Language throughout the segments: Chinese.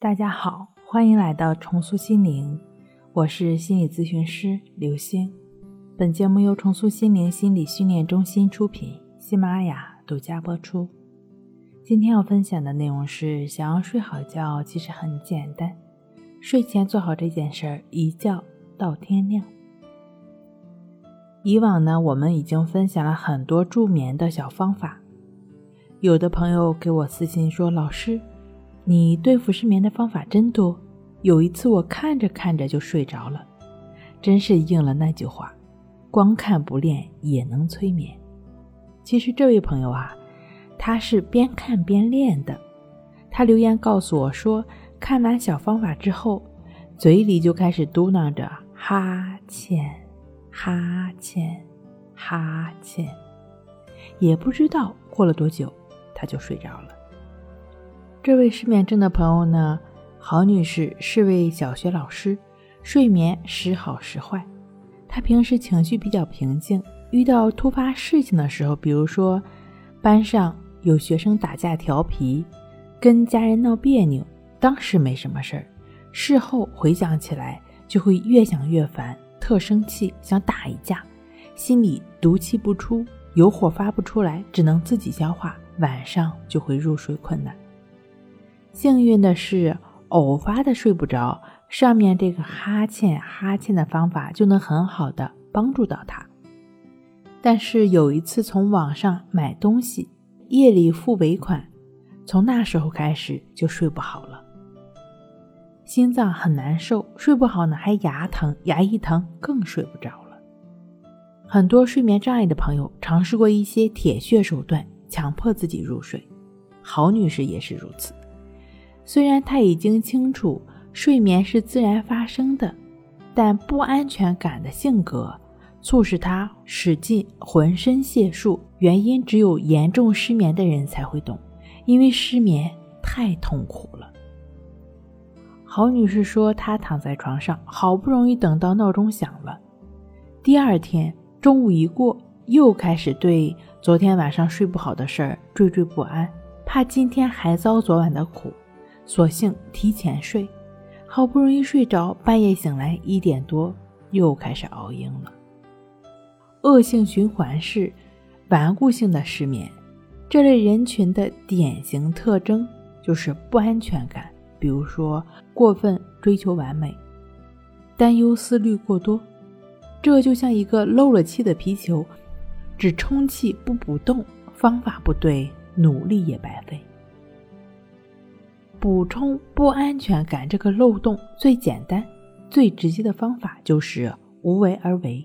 大家好，欢迎来到重塑心灵，我是心理咨询师刘星。本节目由重塑心灵心理训练中心出品，喜马拉雅独家播出。今天要分享的内容是：想要睡好觉，其实很简单，睡前做好这件事儿，一觉到天亮。以往呢，我们已经分享了很多助眠的小方法，有的朋友给我私信说：“老师。”你对付失眠的方法真多，有一次我看着看着就睡着了，真是应了那句话：光看不练也能催眠。其实这位朋友啊，他是边看边练的。他留言告诉我说，看完小方法之后，嘴里就开始嘟囔着哈欠、哈欠、哈欠，也不知道过了多久，他就睡着了。这位失眠症的朋友呢，郝女士是位小学老师，睡眠时好时坏。她平时情绪比较平静，遇到突发事情的时候，比如说班上有学生打架调皮，跟家人闹别扭，当时没什么事儿，事后回想起来就会越想越烦，特生气，想打一架，心里毒气不出，有火发不出来，只能自己消化，晚上就会入睡困难。幸运的是，偶发的睡不着，上面这个哈欠哈欠的方法就能很好的帮助到他。但是有一次从网上买东西，夜里付尾款，从那时候开始就睡不好了，心脏很难受，睡不好呢还牙疼，牙一疼更睡不着了。很多睡眠障碍的朋友尝试过一些铁血手段，强迫自己入睡，郝女士也是如此。虽然他已经清楚睡眠是自然发生的，但不安全感的性格促使他使尽浑身解数。原因只有严重失眠的人才会懂，因为失眠太痛苦了。郝女士说，她躺在床上，好不容易等到闹钟响了，第二天中午一过，又开始对昨天晚上睡不好的事儿惴惴不安，怕今天还遭昨晚的苦。索性提前睡，好不容易睡着，半夜醒来一点多，又开始熬鹰了。恶性循环是顽固性的失眠。这类人群的典型特征就是不安全感，比如说过分追求完美，担忧思虑过多。这就像一个漏了气的皮球，只充气不补洞，方法不对，努力也白费。补充不安全感这个漏洞，最简单、最直接的方法就是无为而为。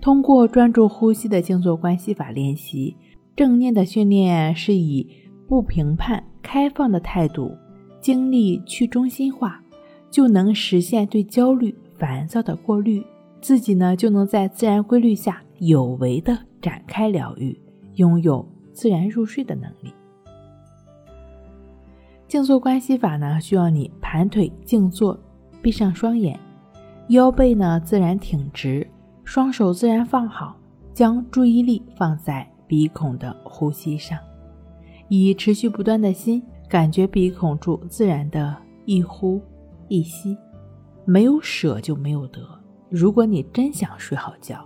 通过专注呼吸的静坐关系法练习，正念的训练是以不评判、开放的态度，经历去中心化，就能实现对焦虑、烦躁的过滤，自己呢就能在自然规律下有为的展开疗愈，拥有自然入睡的能力。静坐关系法呢，需要你盘腿静坐，闭上双眼，腰背呢自然挺直，双手自然放好，将注意力放在鼻孔的呼吸上，以持续不断的心感觉鼻孔处自然的一呼一吸，没有舍就没有得。如果你真想睡好觉，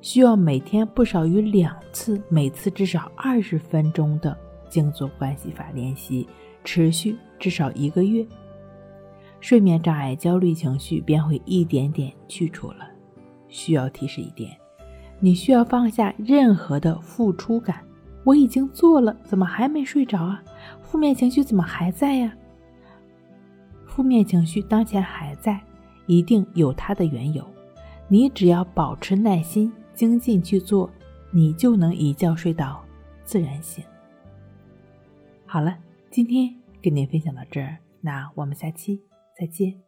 需要每天不少于两次，每次至少二十分钟的静坐关系法练习。持续至少一个月，睡眠障碍、焦虑情绪便会一点点去除了。需要提示一点，你需要放下任何的付出感。我已经做了，怎么还没睡着啊？负面情绪怎么还在呀？负面情绪当前还在，一定有它的缘由。你只要保持耐心、精进去做，你就能一觉睡到自然醒。好了。今天跟您分享到这儿，那我们下期再见。